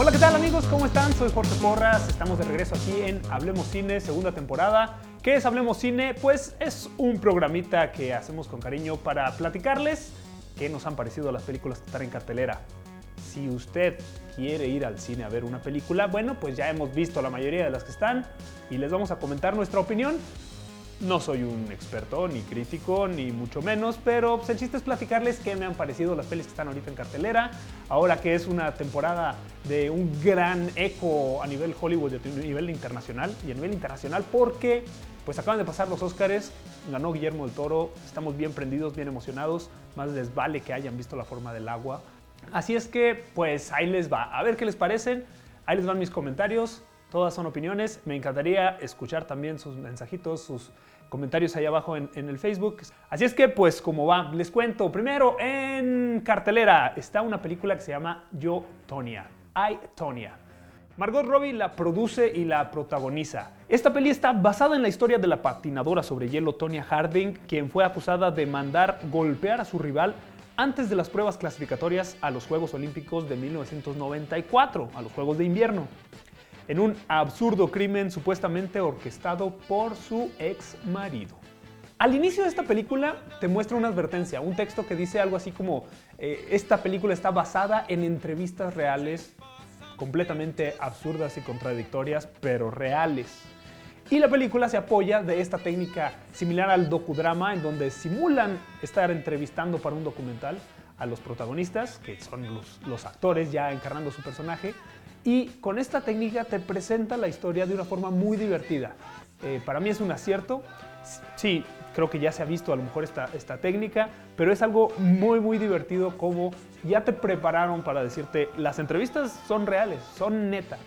Hola, ¿qué tal amigos? ¿Cómo están? Soy Jorge Porras, estamos de regreso aquí en Hablemos Cine, segunda temporada. ¿Qué es Hablemos Cine? Pues es un programita que hacemos con cariño para platicarles qué nos han parecido las películas que están en cartelera. Si usted quiere ir al cine a ver una película, bueno, pues ya hemos visto la mayoría de las que están y les vamos a comentar nuestra opinión. No soy un experto, ni crítico, ni mucho menos, pero pues, el chiste es platicarles qué me han parecido las pelis que están ahorita en cartelera. Ahora que es una temporada de un gran eco a nivel Hollywood, a nivel internacional, y a nivel internacional porque pues acaban de pasar los Oscars, ganó Guillermo del Toro, estamos bien prendidos, bien emocionados, más les vale que hayan visto la forma del agua. Así es que, pues ahí les va. A ver qué les parecen. Ahí les van mis comentarios. Todas son opiniones. Me encantaría escuchar también sus mensajitos, sus comentarios ahí abajo en, el Facebook. Así es que, pues, como va, les cuento. Primero, en cartelera está una película que se llama Yo, Tonya. I, Tonya. Margot Robbie la produce y la protagoniza. Esta peli está basada en la historia de la patinadora sobre hielo Tonya Harding, quien fue acusada de mandar golpear a su rival antes de las pruebas clasificatorias a los Juegos Olímpicos de 1994, a los Juegos de Invierno en un absurdo crimen supuestamente orquestado por su ex marido. Al inicio de esta película te muestra una advertencia, un texto que dice algo así como, eh, esta película está basada en entrevistas reales, completamente absurdas y contradictorias, pero reales. Y la película se apoya de esta técnica similar al docudrama, en donde simulan estar entrevistando para un documental a los protagonistas, que son los, los actores ya encarnando su personaje, y con esta técnica te presenta la historia de una forma muy divertida. Eh, para mí es un acierto. Sí, creo que ya se ha visto a lo mejor esta, esta técnica, pero es algo muy, muy divertido como ya te prepararon para decirte, las entrevistas son reales, son neta.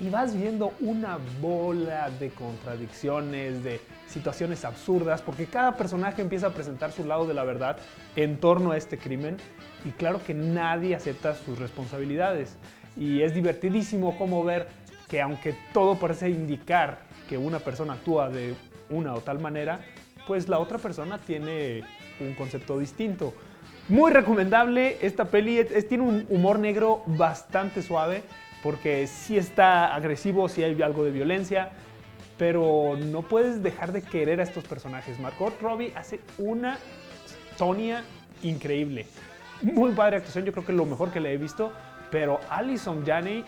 Y vas viendo una bola de contradicciones, de situaciones absurdas, porque cada personaje empieza a presentar su lado de la verdad en torno a este crimen y claro que nadie acepta sus responsabilidades y es divertidísimo como ver que aunque todo parece indicar que una persona actúa de una o tal manera, pues la otra persona tiene un concepto distinto. Muy recomendable esta peli, tiene un humor negro bastante suave porque sí está agresivo, sí hay algo de violencia, pero no puedes dejar de querer a estos personajes. Margot Robbie hace una Tonya increíble. Muy padre actuación, yo creo que es lo mejor que le he visto. Pero Alison Janney,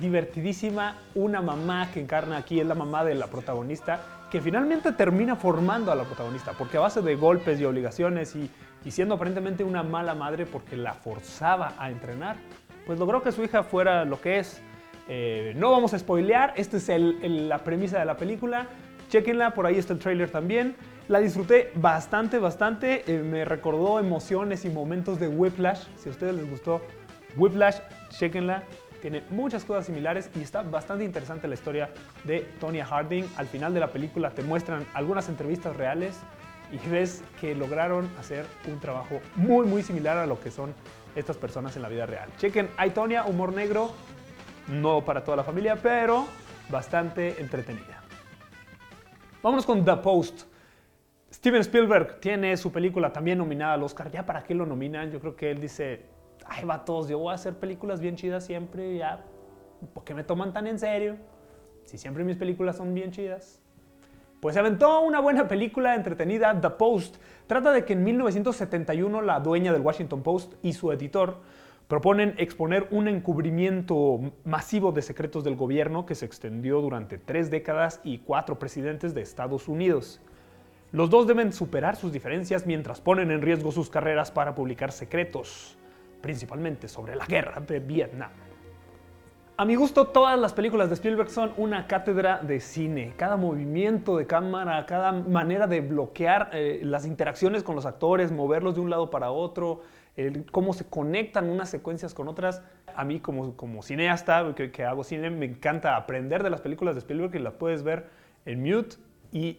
divertidísima, una mamá que encarna aquí, es la mamá de la protagonista, que finalmente termina formando a la protagonista, porque a base de golpes y obligaciones y, siendo aparentemente una mala madre porque la forzaba a entrenar, pues logró que su hija fuera lo que es. Eh, no vamos a spoilear, esta es la premisa de la película. Chequenla, por ahí está el trailer también. La disfruté bastante, bastante. Eh, me recordó emociones y momentos de Whiplash. Si a ustedes les gustó Whiplash, chequenla, tiene muchas cosas similares y está bastante interesante la historia de Tonya Harding. Al final de la película te muestran algunas entrevistas reales y ves que lograron hacer un trabajo muy muy similar a lo que son estas personas en la vida real. Chequen, hay Tonya, humor negro, no para toda la familia, pero bastante entretenida. Vámonos con The Post. Steven Spielberg tiene su película también nominada al Oscar. ¿Ya para qué lo nominan? Yo creo que él dice, ay, vatos, yo voy a hacer películas bien chidas siempre, ya, ¿por qué me toman tan en serio? Si siempre mis películas son bien chidas. Pues se aventó una buena película entretenida, The Post. Trata de que en 1971 la dueña del Washington Post y su editor proponen exponer un encubrimiento masivo de secretos del gobierno que se extendió durante tres décadas y cuatro presidentes de Estados Unidos. Los dos deben superar sus diferencias mientras ponen en riesgo sus carreras para publicar secretos principalmente sobre la guerra de Vietnam. A mi gusto, todas las películas de Spielberg son una cátedra de cine. Cada movimiento de cámara, cada manera de bloquear eh, las interacciones con los actores, moverlos de un lado para otro, cómo se conectan unas secuencias con otras. A mí como, como cineasta que, que, hago cine, me encanta aprender de las películas de Spielberg y las puedes ver en mute y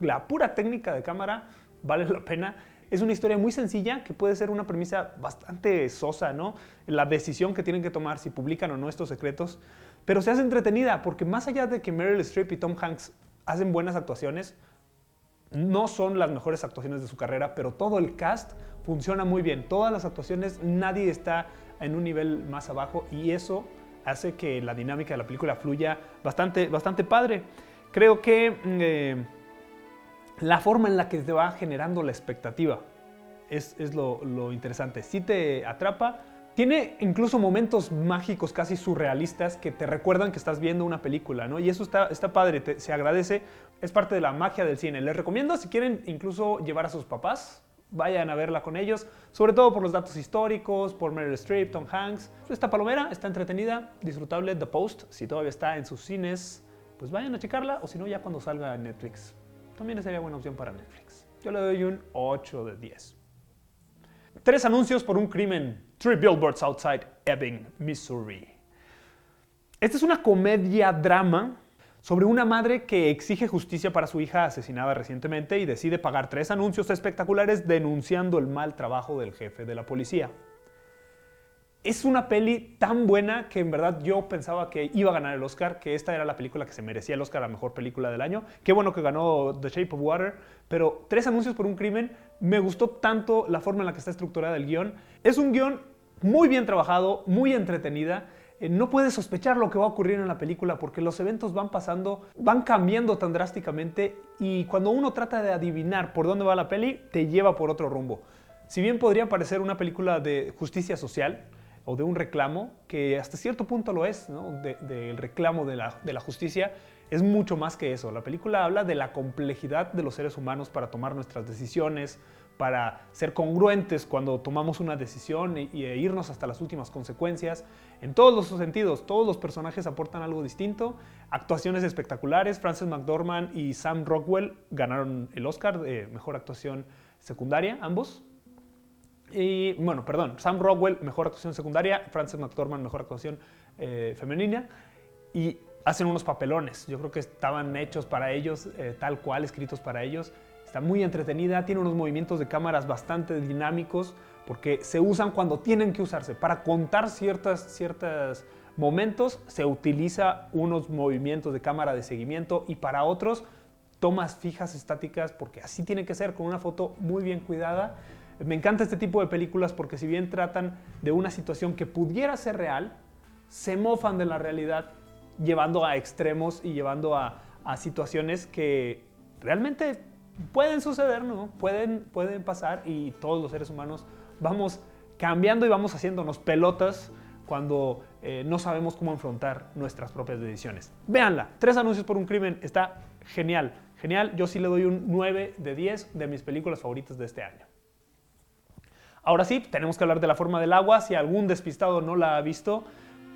la pura técnica de cámara vale la pena. Es una historia muy sencilla que puede ser una premisa bastante sosa, ¿no? La decisión que tienen que tomar si publican o no estos secretos, pero se hace entretenida porque más allá de que Meryl Streep y Tom Hanks hacen buenas actuaciones, no son las mejores actuaciones de su carrera, pero todo el cast funciona muy bien. Todas las actuaciones, nadie está en un nivel más abajo y eso hace que la dinámica de la película fluya bastante, bastante padre. Creo que mm, eh, la forma en la que se va generando la expectativa es, lo, lo interesante. Si te atrapa, tiene incluso momentos mágicos casi surrealistas que te recuerdan que estás viendo una película, ¿no? Y eso está, está padre, se agradece, es parte de la magia del cine. Les recomiendo si quieren incluso llevar a sus papás, vayan a verla con ellos, sobre todo por los datos históricos, por Meryl Streep, Tom Hanks. Esta palomera está entretenida, disfrutable, The Post, si todavía está en sus cines, pues vayan a checarla, o si no, ya cuando salga Netflix. También sería buena opción para Netflix. Yo le doy un 8 de 10. Tres anuncios por un crimen. Three Billboards Outside Ebbing, Missouri. Esta es una comedia-drama sobre una madre que exige justicia para su hija asesinada recientemente y decide pagar tres anuncios espectaculares denunciando el mal trabajo del jefe de la policía es una peli tan buena que en verdad yo pensaba que iba a ganar el Oscar, que esta era la película que se merecía el Oscar a la mejor película del año. Qué bueno que ganó The Shape of Water, pero Tres anuncios por un crimen, me gustó tanto la forma en la que está estructurada el guion. Es un guion muy bien trabajado, muy entretenida. Eh, no puedes sospechar lo que va a ocurrir en la película porque los eventos van pasando, van cambiando tan drásticamente y cuando uno trata de adivinar por dónde va la peli, te lleva por otro rumbo. Si bien podría parecer una película de justicia social, o de un reclamo, que hasta cierto punto lo es, del reclamo de la, de la justicia, es mucho más que eso. La película habla de la complejidad de los seres humanos para tomar nuestras decisiones, para ser congruentes cuando tomamos una decisión e irnos hasta las últimas consecuencias. En todos los sentidos, todos los personajes aportan algo distinto. Actuaciones espectaculares. Frances McDormand y Sam Rockwell ganaron el Oscar de Mejor Actuación Secundaria, ambos. Y bueno, perdón, Sam Rockwell, mejor actuación secundaria, Frances McDormand, mejor actuación eh, femenina. Y hacen unos papelones. Yo creo que estaban hechos para ellos, eh, tal cual, escritos para ellos. Está muy entretenida, tiene unos movimientos de cámaras bastante dinámicos porque se usan cuando tienen que usarse. Para contar ciertos ciertas momentos se utiliza unos movimientos de cámara de seguimiento y para otros tomas fijas estáticas porque así tiene que ser con una foto muy bien cuidada me encanta este tipo de películas porque si bien tratan de una situación que pudiera ser real, se mofan de la realidad llevando a extremos y llevando a, situaciones que realmente pueden suceder, ¿no? Pueden, pueden pasar y todos los seres humanos vamos cambiando y vamos haciéndonos pelotas cuando eh, no sabemos cómo enfrentar nuestras propias decisiones. Véanla, tres anuncios por un crimen, está genial, genial. Yo sí le doy un 9 de 10 de mis películas favoritas de este año. Ahora sí, tenemos que hablar de la forma del agua. Si algún despistado no la ha visto,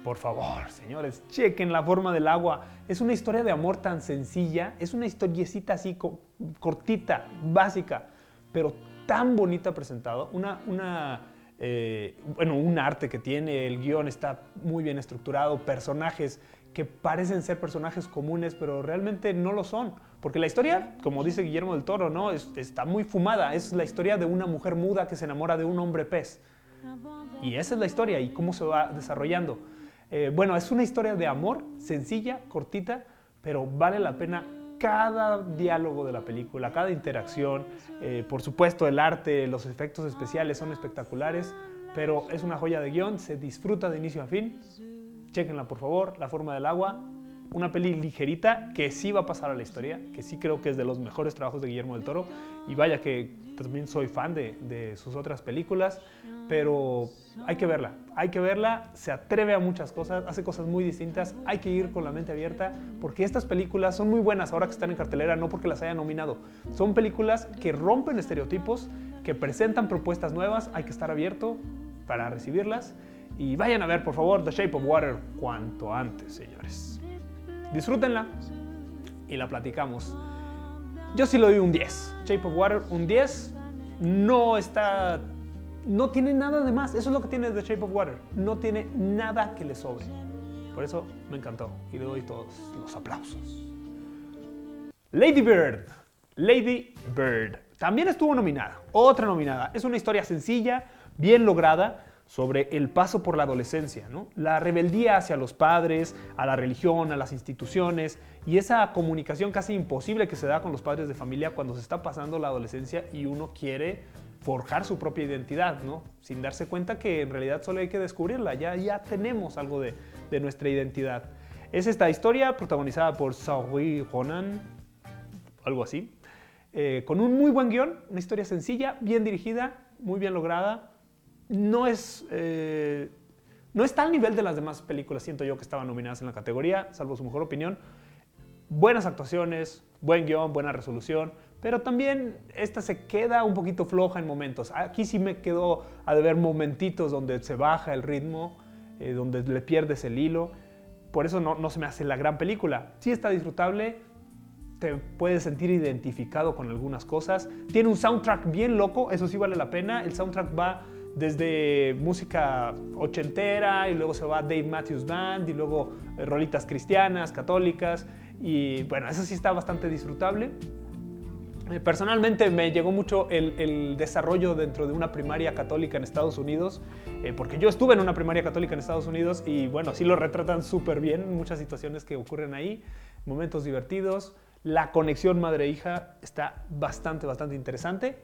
por favor, señores, chequen la forma del agua. Es una historia de amor tan sencilla, es una historiecita así cortita, básica, pero tan bonita presentado. Una, una eh, bueno, un arte que tiene, el guion está muy bien estructurado, personajes que parecen ser personajes comunes, pero realmente no lo son. Porque la historia, como dice Guillermo del Toro, ¿no? está muy fumada. Es la historia de una mujer muda que se enamora de un hombre pez. Y esa es la historia y cómo se va desarrollando. Eh, bueno, es una historia de amor, sencilla, cortita, pero vale la pena cada diálogo de la película, cada interacción. Eh, por supuesto, el arte, los efectos especiales son espectaculares, pero es una joya de guion, se disfruta de inicio a fin. Chequenla, por favor, La forma del agua, una peli ligerita que sí va a pasar a la historia, que sí creo que es de los mejores trabajos de Guillermo del Toro. Y vaya que también soy fan de, sus otras películas, pero hay que verla, hay que verla, se atreve a muchas cosas, hace cosas muy distintas, hay que ir con la mente abierta, porque estas películas son muy buenas ahora que están en cartelera, no porque las haya nominado, son películas que rompen estereotipos, que presentan propuestas nuevas, hay que estar abierto para recibirlas. Y vayan a ver, por favor, The Shape of Water cuanto antes, señores. Disfrútenla y la platicamos. Yo sí lo doy un 10. Shape of Water, un 10. No está. No tiene nada de más. Eso es lo que tiene The Shape of Water. No tiene nada que le sobre. Por eso me encantó y le doy todos los aplausos. Lady Bird. Lady Bird. También estuvo nominada. Otra nominada. Es una historia sencilla, bien lograda sobre el paso por la adolescencia, ¿no? la rebeldía hacia los padres, a la religión, a las instituciones y esa comunicación casi imposible que se da con los padres de familia cuando se está pasando la adolescencia y uno quiere forjar su propia identidad, ¿no? Sin darse cuenta que en realidad solo hay que descubrirla, ya, ya tenemos algo de, de nuestra identidad. Es esta historia protagonizada por Saoirse Ronan, algo así, eh, con un muy buen guion, una historia sencilla, bien dirigida, muy bien lograda. No es, eh, no está al nivel de las demás películas, siento yo, que estaban nominadas en la categoría, salvo su mejor opinión. Buenas actuaciones, buen guion, buena resolución, pero también esta se queda un poquito floja en momentos. Aquí sí me quedó a ver momentitos donde se baja el ritmo, eh, donde le pierdes el hilo. Por eso no, no se me hace la gran película. Sí está disfrutable, te puedes sentir identificado con algunas cosas. Tiene un soundtrack bien loco, eso sí vale la pena. El soundtrack va desde música ochentera y luego se va Dave Matthews Band y luego eh, rolitas cristianas, católicas y bueno, eso sí está bastante disfrutable. Eh, personalmente me llegó mucho el, desarrollo dentro de una primaria católica en Estados Unidos, eh, porque yo estuve en una primaria católica en Estados Unidos y bueno, sí lo retratan súper bien, muchas situaciones que ocurren ahí, momentos divertidos, la conexión madre-hija está bastante, bastante interesante.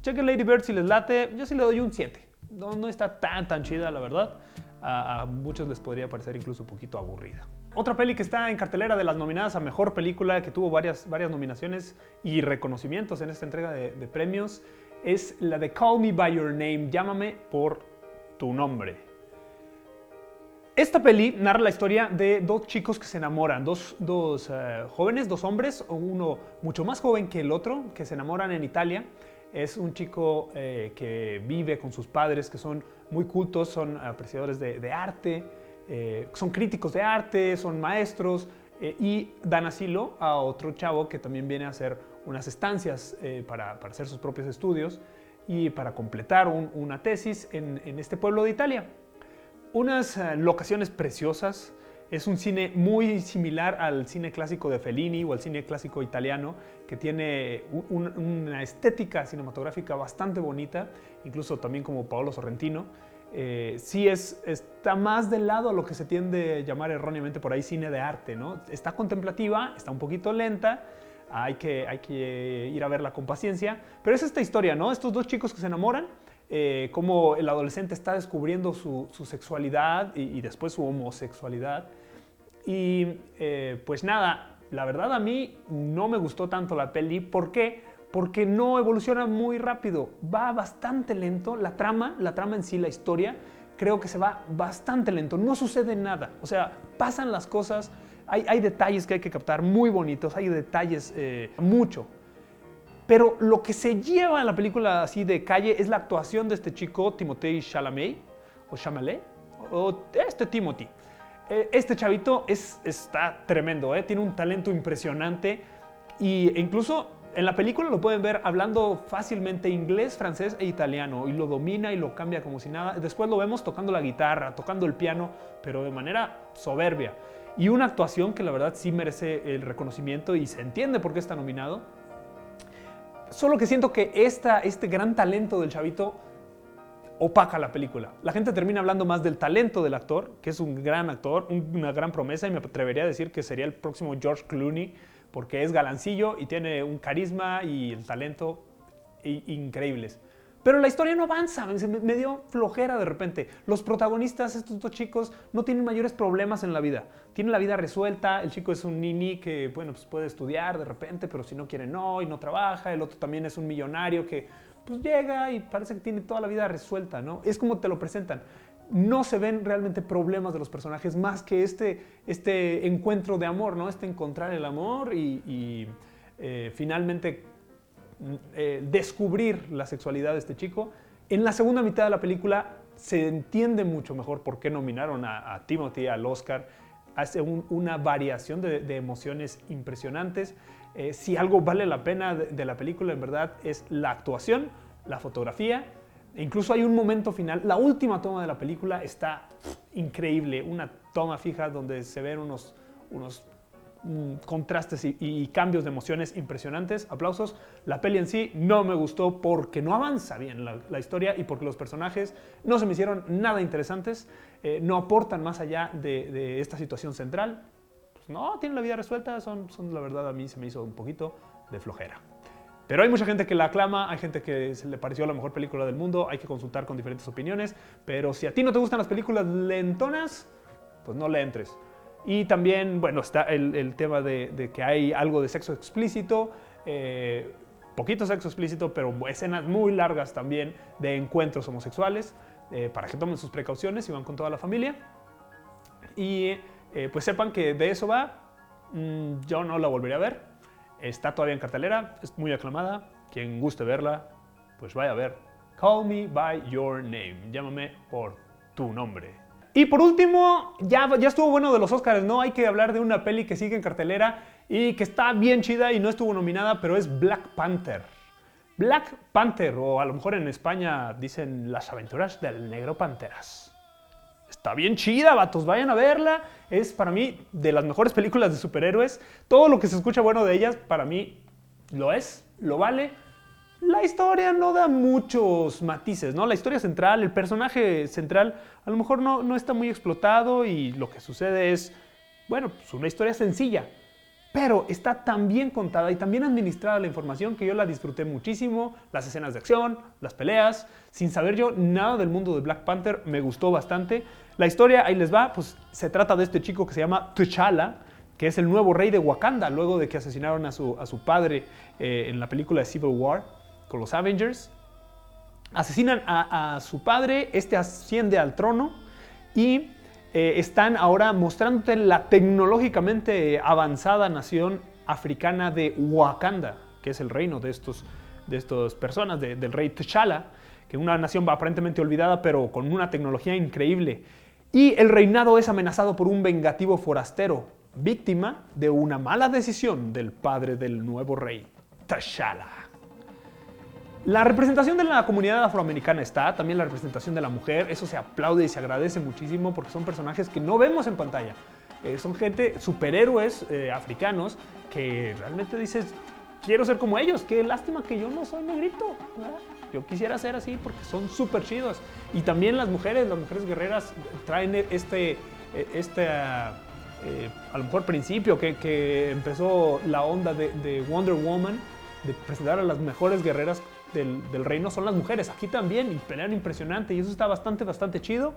Chequen Lady Bird si les late. Yo sí le doy un 7. No, no está tan, tan chida, la verdad. A, muchos les podría parecer incluso un poquito aburrida. Otra peli que está en cartelera de las nominadas a Mejor Película, que tuvo varias, varias nominaciones y reconocimientos en esta entrega de, de premios, es la de Call Me By Your Name, Llámame por tu nombre. Esta peli narra la historia de dos chicos que se enamoran, dos, eh, jóvenes, dos hombres, uno mucho más joven que el otro, que se enamoran en Italia. Es un chico eh, que vive con sus padres, que son muy cultos, son apreciadores de, arte, eh, son críticos de arte, son maestros, y dan asilo a otro chavo que también viene a hacer unas estancias para, hacer sus propios estudios y para completar una tesis en este pueblo de Italia unas eh, locaciones preciosas. Es un cine muy similar al cine clásico de Fellini o al cine clásico italiano, que tiene una estética cinematográfica bastante bonita, incluso también como Paolo Sorrentino. Eh, sí es, está más del lado a lo que se tiende a llamar erróneamente por ahí cine de arte, ¿no? Está contemplativa, está un poquito lenta, hay que, hay que ir a verla con paciencia, pero es esta historia, ¿no? Estos dos chicos que se enamoran, eh, cómo el adolescente está descubriendo su, sexualidad y, después su homosexualidad. Y eh, pues nada, la verdad a mí no me gustó tanto la peli. ¿Por qué? Porque no evoluciona muy rápido, va bastante lento. La trama, la trama en sí, la historia, creo que se va bastante lento. No sucede nada. O sea, pasan las cosas. Hay, detalles que hay que captar muy bonitos, hay detalles eh, mucho, pero lo que se lleva en la película así de calle es la actuación de este chico, Timothée Chalamet, o Chalamet, o este Timothy. Eh, este chavito es, está tremendo, ¿eh? tiene un talento impresionante e incluso en la película lo pueden ver hablando fácilmente inglés, francés e italiano y lo domina y lo cambia como si nada. Después lo vemos tocando la guitarra, tocando el piano, pero de manera soberbia. Y una actuación que la verdad sí merece el reconocimiento y se entiende por qué está nominado. Solo que siento que esta, este gran talento del chavito opaca la película. La gente termina hablando más del talento del actor, que es un gran actor, una gran promesa, y me atrevería a decir que sería el próximo George Clooney, porque es galancillo y tiene un carisma y el talento increíbles. Pero la historia no avanza, me dio flojera de repente. Los protagonistas, estos dos chicos, no tienen mayores problemas en la vida. Tienen la vida resuelta, el chico es un nini que, bueno, pues puede estudiar de repente, pero si no quiere no y no trabaja. El otro también es un millonario que, pues llega y parece que tiene toda la vida resuelta, ¿no? Es como te lo presentan. No se ven realmente problemas de los personajes más que este, este encuentro de amor, ¿no? Este encontrar el amor y, eh, finalmente eh, descubrir la sexualidad de este chico. En la segunda mitad de la película se entiende mucho mejor por qué nominaron a, Timothy al Oscar. Hace una variación de, emociones impresionantes. Eh, si algo vale la pena de, la película, en verdad, es la actuación, la fotografía. Incluso hay un momento final, la última toma de la película está increíble, una toma fija donde se ven unos, unos Mm, contrastes y, cambios de emociones impresionantes. Aplausos. La peli en sí no me gustó porque no avanza bien la, historia y porque los personajes no se me hicieron nada interesantes, eh, no aportan más allá de, esta situación central. Pues no, tienen la vida resuelta, son, son la verdad a mí se me hizo un poquito de flojera. Pero hay mucha gente que la aclama, hay gente que se le pareció la mejor película del mundo, hay que consultar con diferentes opiniones, pero si a ti no te gustan las películas lentonas, pues no le entres. Y también, bueno, está el, tema de, que hay algo de sexo explícito, eh, poquito sexo explícito, pero escenas muy largas también de encuentros homosexuales, eh, para que tomen sus precauciones y van con toda la familia. Y eh, pues sepan que de eso va, mm, yo no la volvería a ver, está todavía en cartelera, es muy aclamada, quien guste verla, pues vaya a ver. Call me by your name, llámame por tu nombre. Y por último, ya, ya estuvo bueno de los Oscars, ¿no? Hay que hablar de una peli que sigue en cartelera y que está bien chida y no estuvo nominada, pero es Black Panther. Black Panther, o a lo mejor en España dicen Las aventuras del negro Panteras. Está bien chida, vatos, vayan a verla. Es para mí de las mejores películas de superhéroes. Todo lo que se escucha bueno de ellas, para mí lo es, lo vale. La historia no da muchos matices, ¿no? La historia central, el personaje central, a lo mejor no, no está muy explotado y lo que sucede es, bueno, pues una historia sencilla pero está tan bien contada y tan bien administrada la información que yo la disfruté muchísimo. Las escenas de acción, las peleas, sin saber yo nada del mundo de Black Panther, me gustó bastante. La historia, ahí les va, pues se trata de este chico que se llama T'Challa, que es el nuevo rey de Wakanda, luego de que asesinaron a su, a su padre eh, en la película de Civil War con los Avengers. Asesinan a, su padre, este asciende al trono y eh, están ahora mostrándote la tecnológicamente avanzada nación africana de Wakanda, que es el reino de estos de estas personas, del rey T'Challa, que una nación aparentemente olvidada, pero con una tecnología increíble. Y el reinado es amenazado por un vengativo forastero, víctima de una mala decisión del padre del nuevo rey, T'Challa. La representación de la comunidad afroamericana está, también la representación de la mujer, eso se aplaude y se agradece muchísimo porque son personajes que no vemos en pantalla. Eh, son gente, superhéroes eh, africanos que realmente dices, quiero ser como ellos, qué lástima que yo no soy negrito. Yo quisiera ser así porque son súper chidos. Y también las mujeres, las mujeres guerreras traen este, este a lo mejor principio que, empezó la onda de, de Wonder Woman, de presentar a las mejores guerreras del, reino son las mujeres. Aquí también, y pelean impresionante, y eso está bastante, bastante chido.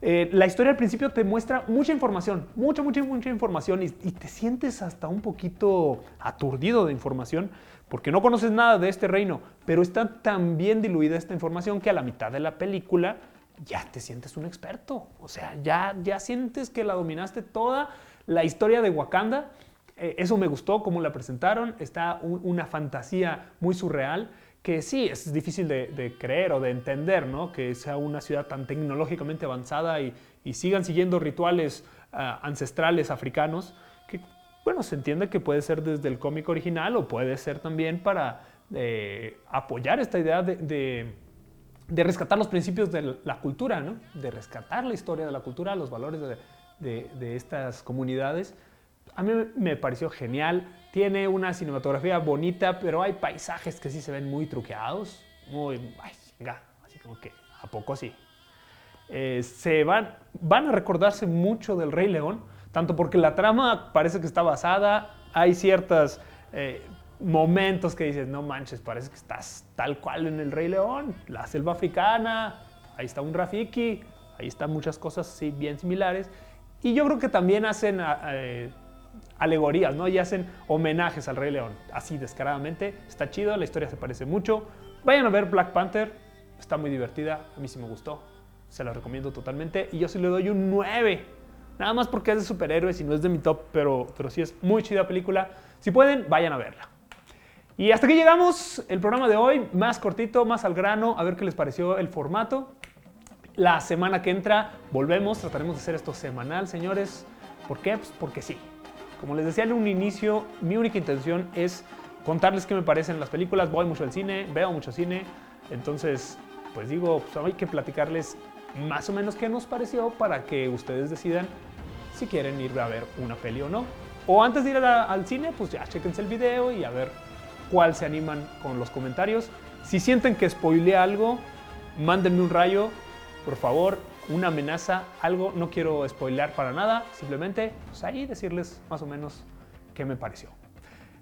Eh, la historia al principio te muestra mucha información, mucha, mucha, mucha información, y, te sientes hasta un poquito aturdido de información, porque no conoces nada de este reino, pero está tan bien diluida esta información que a la mitad de la película ya te sientes un experto. O sea, ya, ya sientes que la dominaste toda la historia de Wakanda. Eh, eso me gustó, cómo la presentaron. Está una fantasía muy surreal que sí, es difícil de, creer o de entender, ¿no? Que sea una ciudad tan tecnológicamente avanzada y, sigan siguiendo rituales ah, ancestrales africanos, bueno, se entiende que puede ser desde el cómic original o puede ser también para eh, apoyar esta idea de, rescatar los principios de la cultura, ¿no? De rescatar la historia de la cultura, los valores de estas comunidades. A mí me pareció genial. Tiene una cinematografía bonita, pero hay paisajes que sí se ven muy truqueados. Muy, ay, venga, así como que, ¿a poco sí? Eh, se van, van a recordarse mucho del Rey León, tanto porque la trama parece que está basada, hay ciertos eh, momentos que dices, no manches, parece que estás tal cual en el Rey León, la selva africana, ahí está un Rafiki, ahí están muchas cosas sí, bien similares. Y yo creo que también hacen eh, alegorías, ¿no? Y hacen homenajes al Rey León, así descaradamente. Está chido, la historia se parece mucho. Vayan a ver Black Panther, está muy divertida, a mí sí me gustó, se la recomiendo totalmente. Y yo sí le doy un 9, nada más porque es de superhéroes y no es de mi top, pero, pero sí es muy chida película. Si pueden, vayan a verla. Y hasta aquí llegamos el programa de hoy, más cortito, más al grano, a ver qué les pareció el formato. La semana que entra volvemos, trataremos de hacer esto semanal, señores. ¿Por qué? Pues porque sí. Como les decía en un inicio, mi única intención es contarles qué me parecen las películas. Voy mucho al cine, veo mucho cine. Entonces, pues digo, pues hay que platicarles más o menos qué nos pareció para que ustedes decidan si quieren ir a ver una peli o no. O antes de ir al cine, pues ya chequense el video y a ver cuál se animan con los comentarios. Si sienten que spoileé algo, mándenme un rayo, por favor una amenaza, algo, no quiero spoilear para nada, simplemente pues ahí decirles más o menos qué me pareció.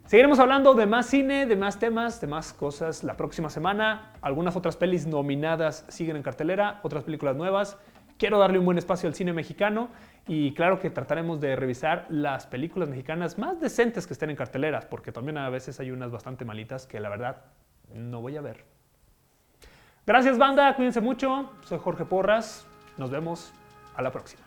Seguiremos hablando de más cine, de más temas, de más cosas la próxima semana. Algunas otras pelis nominadas siguen en cartelera, otras películas nuevas. Quiero darle un buen espacio al cine mexicano y claro que trataremos de revisar las películas mexicanas más decentes que estén en carteleras, porque también a veces hay unas bastante malitas que la verdad no voy a ver. Gracias banda, cuídense mucho. Soy Jorge Porras. Nos vemos a la próxima.